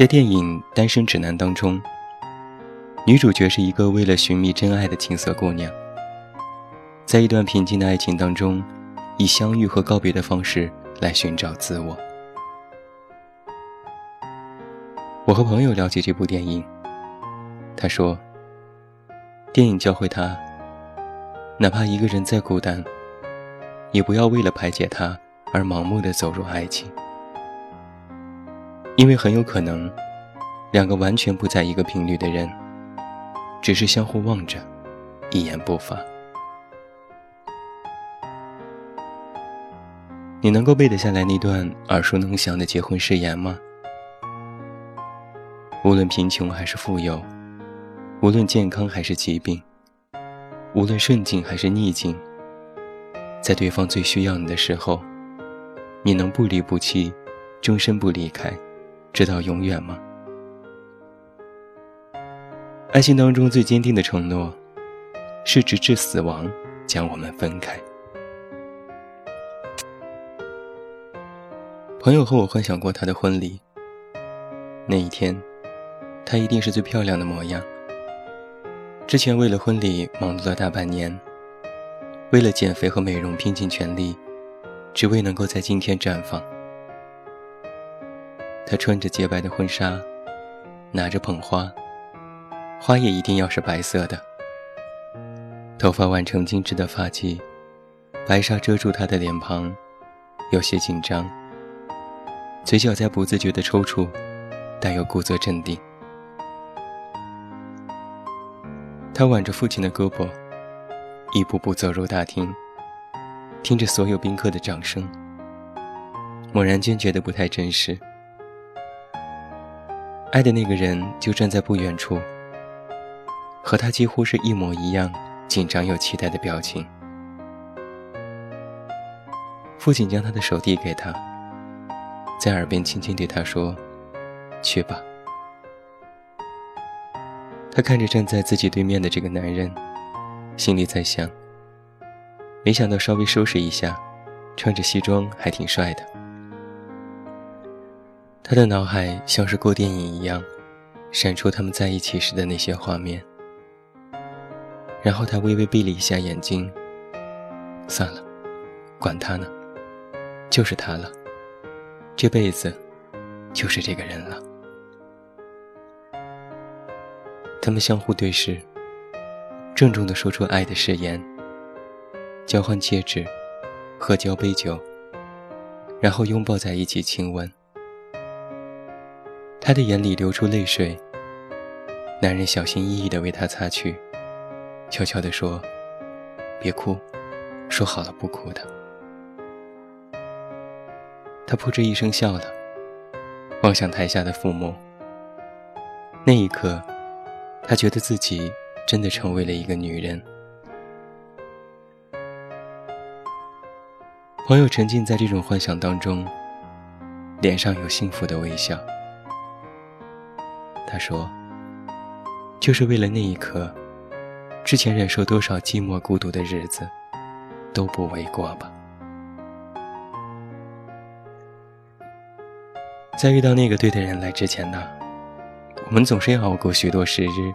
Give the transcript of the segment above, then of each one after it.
在电影《单身指南》当中，女主角是一个为了寻觅真爱的青涩姑娘，在一段平静的爱情当中，以相遇和告别的方式来寻找自我。我和朋友聊起这部电影，他说：“电影教会他，哪怕一个人再孤单，也不要为了排解他而盲目的走入爱情。”因为很有可能，两个完全不在一个频率的人，只是相互望着，一言不发。你能够背得下来那段耳熟能详的结婚誓言吗？无论贫穷还是富有，无论健康还是疾病，无论顺境还是逆境，在对方最需要你的时候，你能不离不弃，终身不离开？直到永远吗？爱情当中最坚定的承诺，是直至死亡将我们分开。朋友和我幻想过他的婚礼，那一天，他一定是最漂亮的模样。之前为了婚礼忙碌了大半年，为了减肥和美容拼尽全力，只为能够在今天绽放。她穿着洁白的婚纱，拿着捧花，花也一定要是白色的。头发挽成精致的发髻，白纱遮住她的脸庞，有些紧张，嘴角在不自觉的抽搐，但又故作镇定。她挽着父亲的胳膊，一步步走入大厅，听着所有宾客的掌声，猛然间觉得不太真实。爱的那个人就站在不远处，和他几乎是一模一样，紧张又期待的表情。父亲将他的手递给他，在耳边轻轻对他说：“去吧。”他看着站在自己对面的这个男人，心里在想：没想到稍微收拾一下，穿着西装还挺帅的。他的脑海像是过电影一样，闪出他们在一起时的那些画面。然后他微微闭了一下眼睛。算了，管他呢，就是他了，这辈子就是这个人了。他们相互对视，郑重地说出爱的誓言，交换戒指，喝交杯酒，然后拥抱在一起亲吻。他的眼里流出泪水，男人小心翼翼地为她擦去，悄悄地说：“别哭，说好了不哭的。”他扑哧一声笑了，望向台下的父母。那一刻，他觉得自己真的成为了一个女人。朋友沉浸在这种幻想当中，脸上有幸福的微笑。他说：“就是为了那一刻，之前忍受多少寂寞孤独的日子，都不为过吧。”在遇到那个对的人来之前呢，我们总是要熬过许多时日，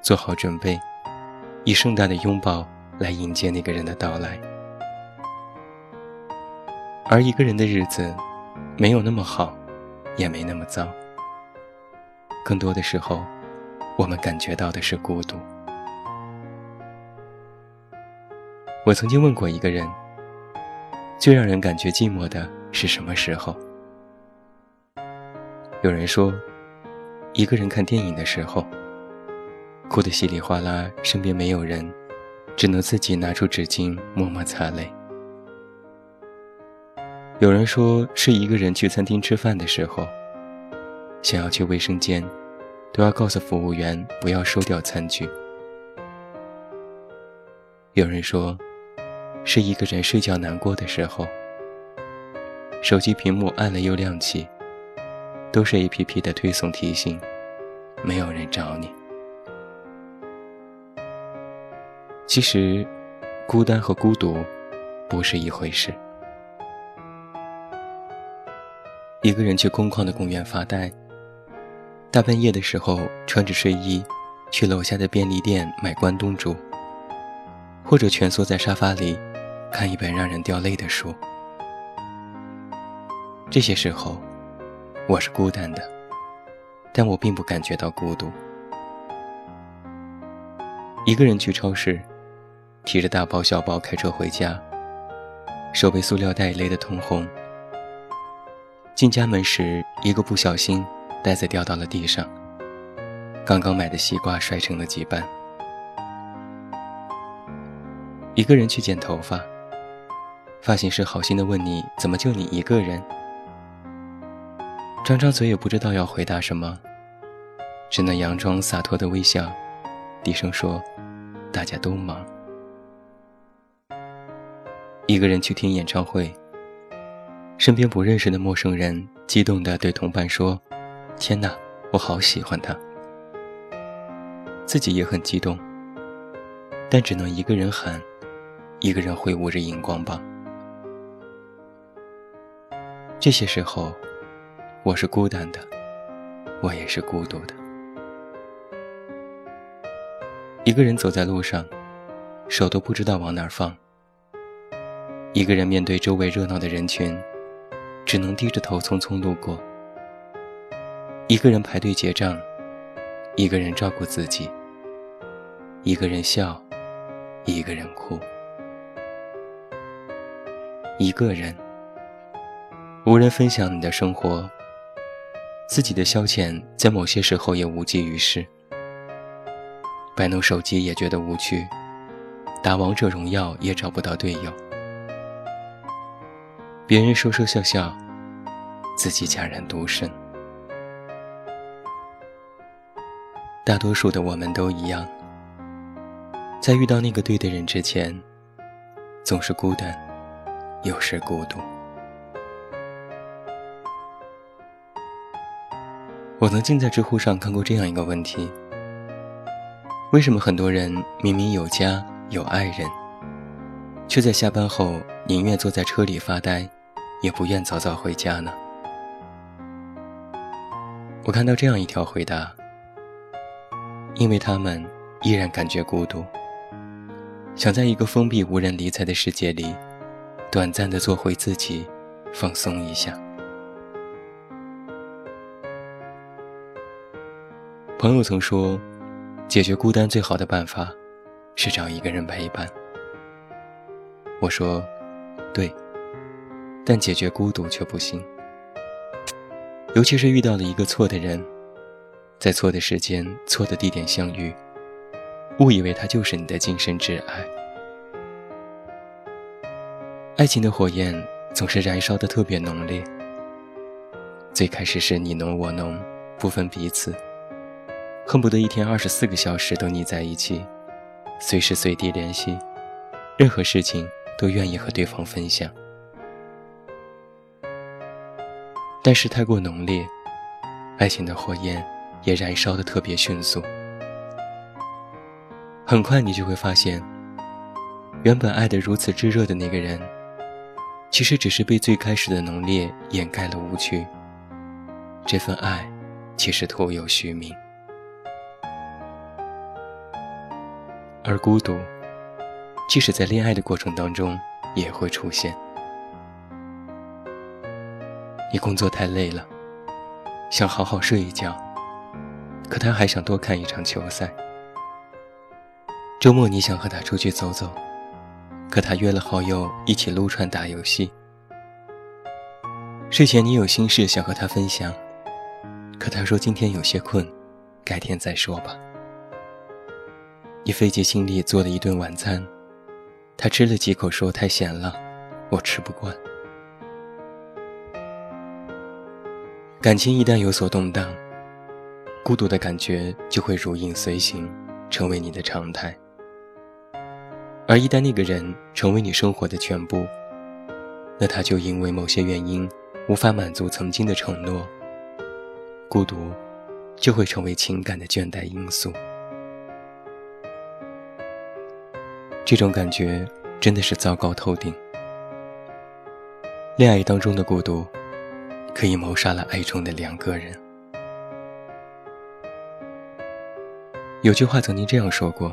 做好准备，以盛大的拥抱来迎接那个人的到来。而一个人的日子，没有那么好，也没那么糟。更多的时候，我们感觉到的是孤独。我曾经问过一个人，最让人感觉寂寞的是什么时候？有人说，一个人看电影的时候，哭得稀里哗啦，身边没有人，只能自己拿出纸巾默默擦泪。有人说，是一个人去餐厅吃饭的时候。想要去卫生间，都要告诉服务员不要收掉餐具。有人说，是一个人睡觉难过的时候，手机屏幕暗了又亮起，都是 A P P 的推送提醒，没有人找你。其实，孤单和孤独不是一回事。一个人去空旷的公园发呆，大半夜的时候穿着睡衣，去楼下的便利店买关东煮。或者蜷缩在沙发里，看一本让人掉泪的书。这些时候，我是孤单的，但我并不感觉到孤独。一个人去超市，提着大包小包开车回家，手被塑料袋勒得通红。进家门时，一个不小心，袋子掉到了地上，刚刚买的西瓜摔成了几瓣。一个人去剪头发，发型师好心的问你怎么就你一个人？张张嘴也不知道要回答什么，只能佯装洒脱的微笑，低声说：“大家都忙。”一个人去听演唱会，身边不认识的陌生人激动地对同伴说：“天哪，我好喜欢他。”自己也很激动，但只能一个人喊。一个人挥舞着荧光棒，这些时候，我是孤单的，我也是孤独的。一个人走在路上，手都不知道往哪儿放。一个人面对周围热闹的人群，只能低着头匆匆路过。一个人排队结账，一个人照顾自己，一个人笑，一个人哭。一个人，无人分享你的生活，自己的消遣在某些时候也无济于事。摆弄手机也觉得无趣，打王者荣耀也找不到队友。别人说说笑笑，自己戛然独身。大多数的我们都一样，在遇到那个对的人之前，总是孤单。有时孤独。我曾经在知乎上看过这样一个问题：为什么很多人明明有家有爱人，却在下班后宁愿坐在车里发呆，也不愿早早回家呢？我看到这样一条回答：因为他们依然感觉孤独，想在一个封闭无人理睬的世界里。短暂的做回自己，放松一下。朋友曾说，解决孤单最好的办法是找一个人陪伴。我说，对，但解决孤独却不行。尤其是遇到了一个错的人，在错的时间、错的地点相遇，误以为他就是你的今生挚爱。爱情的火焰总是燃烧的特别浓烈。最开始是你侬我侬，不分彼此，恨不得一天二十四个小时都腻在一起，随时随地联系，任何事情都愿意和对方分享。但是太过浓烈，爱情的火焰也燃烧的特别迅速。很快你就会发现，原本爱得如此炙热的那个人。其实只是被最开始的浓烈掩盖了无趣。这份爱，其实徒有虚名。而孤独，即使在恋爱的过程当中也会出现。你工作太累了，想好好睡一觉，可他还想多看一场球赛。周末你想和他出去走走。可他约了好友一起撸串打游戏。睡前你有心事想和他分享，可他说今天有些困，改天再说吧。你费尽心力做了一顿晚餐，他吃了几口说太咸了，我吃不惯。感情一旦有所动荡，孤独的感觉就会如影随形，成为你的常态。而一旦那个人成为你生活的全部，那他就因为某些原因无法满足曾经的承诺，孤独就会成为情感的倦怠因素。这种感觉真的是糟糕透顶。恋爱当中的孤独，可以谋杀了爱中的两个人。有句话曾经这样说过：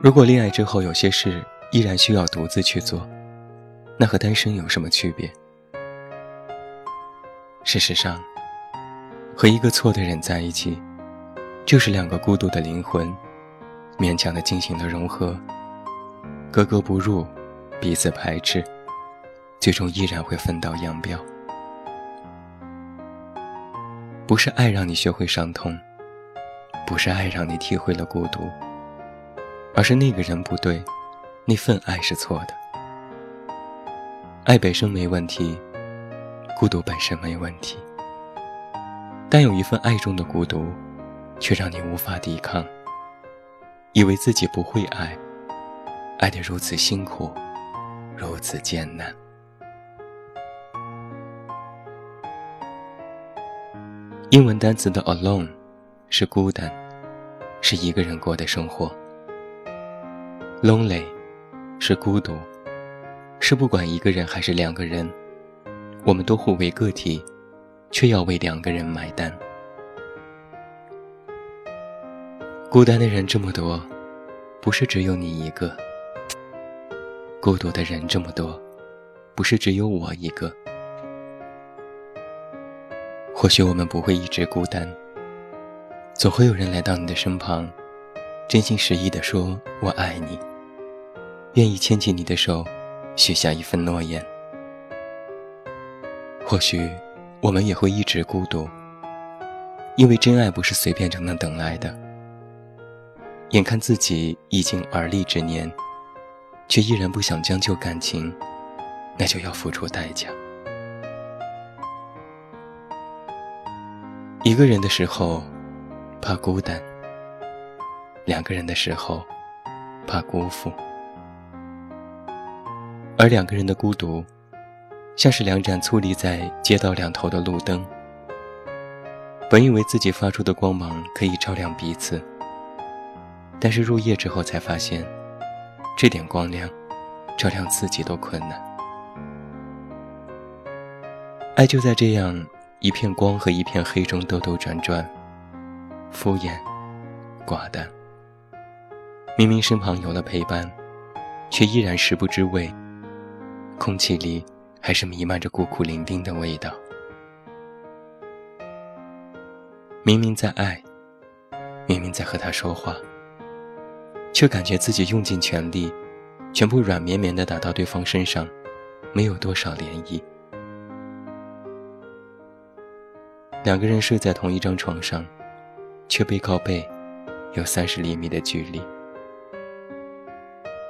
如果恋爱之后有些事依然需要独自去做，那和单身有什么区别？事实上，和一个错的人在一起，就是两个孤独的灵魂。勉强的进行了融合，格格不入，彼此排斥，最终依然会分道扬镳。不是爱让你学会伤痛，不是爱让你体会了孤独，而是那个人不对，那份爱是错的。爱本身没问题，孤独本身没问题，但有一份爱中的孤独，却让你无法抵抗。以为自己不会爱，爱得如此辛苦，如此艰难。英文单词的 alone 是孤单，是一个人过的生活。lonely 是孤独，是不管一个人还是两个人，我们都互为个体，却要为两个人买单。孤单的人这么多，不是只有你一个；孤独的人这么多，不是只有我一个。或许我们不会一直孤单，总会有人来到你的身旁，真心实意地说“我爱你”，愿意牵起你的手，许下一份诺言。或许我们也会一直孤独，因为真爱不是随便就能等来的。眼看自己已经而立之年，却依然不想将就感情，那就要付出代价。一个人的时候，怕孤单；两个人的时候，怕辜负。而两个人的孤独，像是两盏矗立在街道两头的路灯，本以为自己发出的光芒可以照亮彼此。但是入夜之后才发现，这点光亮，照亮自己都困难。爱就在这样一片光和一片黑中兜兜转转，敷衍，寡淡。明明身旁有了陪伴，却依然食不知味。空气里还是弥漫着孤苦伶仃的味道。明明在爱，明明在和他说话。却感觉自己用尽全力，全部软绵绵的打到对方身上，没有多少涟漪。两个人睡在同一张床上，却背靠背，有三十厘米的距离。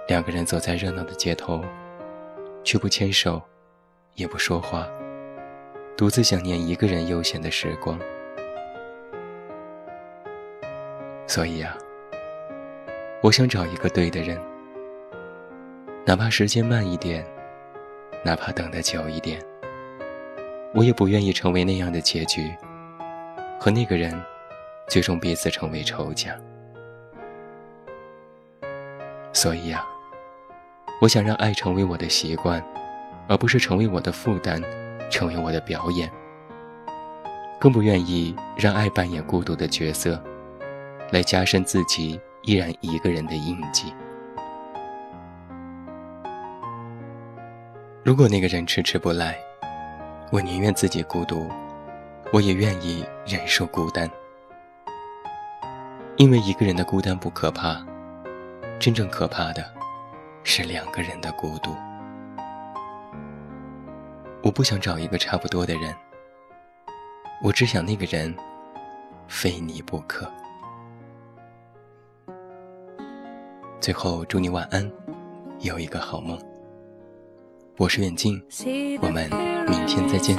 两个人走在热闹的街头，却不牵手，也不说话，独自想念一个人悠闲的时光。所以啊。我想找一个对的人，哪怕时间慢一点，哪怕等得久一点，我也不愿意成为那样的结局，和那个人最终彼此成为仇家。所以啊，我想让爱成为我的习惯，而不是成为我的负担，成为我的表演。更不愿意让爱扮演孤独的角色，来加深自己。依然一个人的印记。如果那个人迟迟不来，我宁愿自己孤独，我也愿意忍受孤单。因为一个人的孤单不可怕，真正可怕的是两个人的孤独。我不想找一个差不多的人，我只想那个人非你不可。最后，祝你晚安，有一个好梦。我是远近，我们明天再见。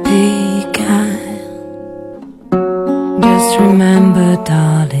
darling,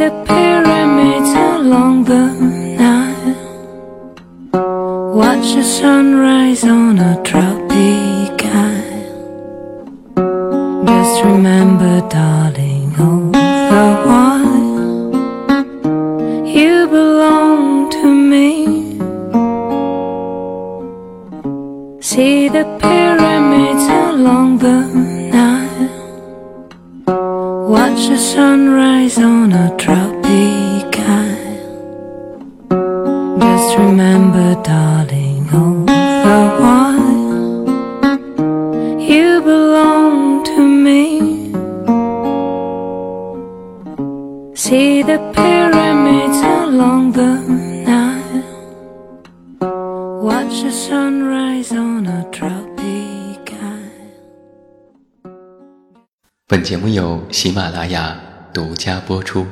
the pyramids along the Nile. Watch the sunrise on a tropic Watch the sunrise on a tropic island. Just remember, darling, 节目由喜马拉雅独家播出。